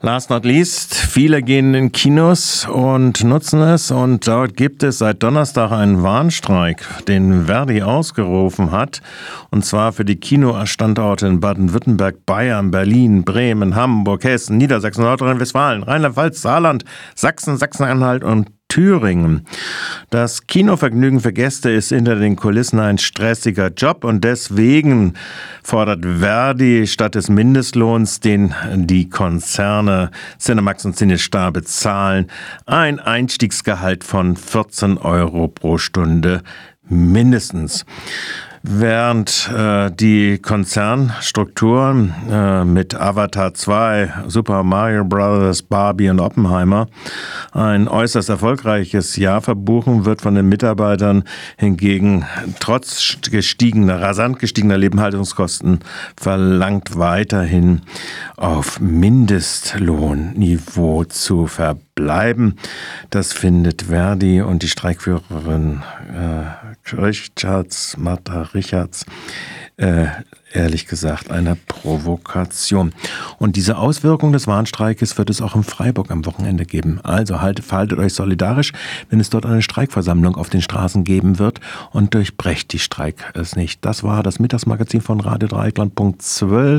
Last not least, viele gehen in Kinos und nutzen es und dort gibt es seit Donnerstag einen Warnstreik, den Verdi ausgerufen hat und zwar für die Kinostandorte in Baden-Württemberg, Bayern, Berlin, Bremen, Hamburg, Hessen, Niedersachsen, Nordrhein-Westfalen, Rheinland-Pfalz, Saarland, Sachsen, Sachsen-Anhalt und Thüringen. Das Kinovergnügen für Gäste ist hinter den Kulissen ein stressiger Job und deswegen fordert Verdi statt des Mindestlohns, den die Konzerne Cinemax und Cinestar bezahlen, ein Einstiegsgehalt von 14 Euro pro Stunde mindestens. Während äh, die Konzernstrukturen äh, mit Avatar 2, Super Mario Bros., Barbie und Oppenheimer ein äußerst erfolgreiches Jahr verbuchen, wird von den Mitarbeitern hingegen trotz gestiegener, rasant gestiegener Lebenshaltungskosten verlangt, weiterhin auf Mindestlohnniveau zu verbleiben. Das findet Verdi und die Streikführerin äh, Richards, Martha Richards, äh, ehrlich gesagt eine Provokation. Und diese Auswirkung des Warnstreikes wird es auch in Freiburg am Wochenende geben. Also haltet, verhaltet euch solidarisch, wenn es dort eine Streikversammlung auf den Straßen geben wird und durchbrecht die Streik es nicht. Das war das Mittagsmagazin von Radio Dreieckland.12